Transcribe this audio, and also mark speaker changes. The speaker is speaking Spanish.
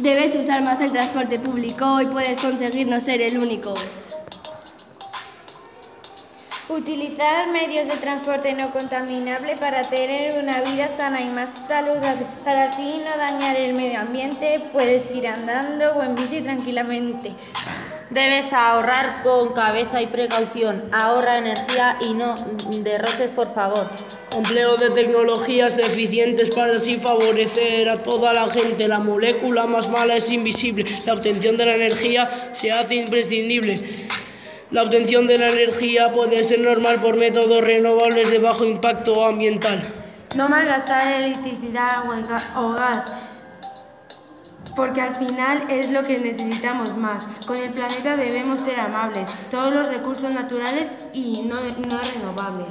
Speaker 1: Debes usar más el transporte público y puedes conseguir no ser el único.
Speaker 2: Utilizar medios de transporte no contaminable para tener una vida sana y más saludable. Para así no dañar el medio ambiente, puedes ir andando o en bici tranquilamente.
Speaker 3: Debes ahorrar con cabeza y precaución. Ahorra energía y no derroches, por favor.
Speaker 4: Empleo de tecnologías eficientes para así favorecer a toda la gente. La molécula más mala es invisible. La obtención de la energía se hace imprescindible. La obtención de la energía puede ser normal por métodos renovables de bajo impacto ambiental.
Speaker 5: No malgastar electricidad o gas, porque al final es lo que necesitamos más. Con el planeta debemos ser amables, todos los recursos naturales y no, no renovables.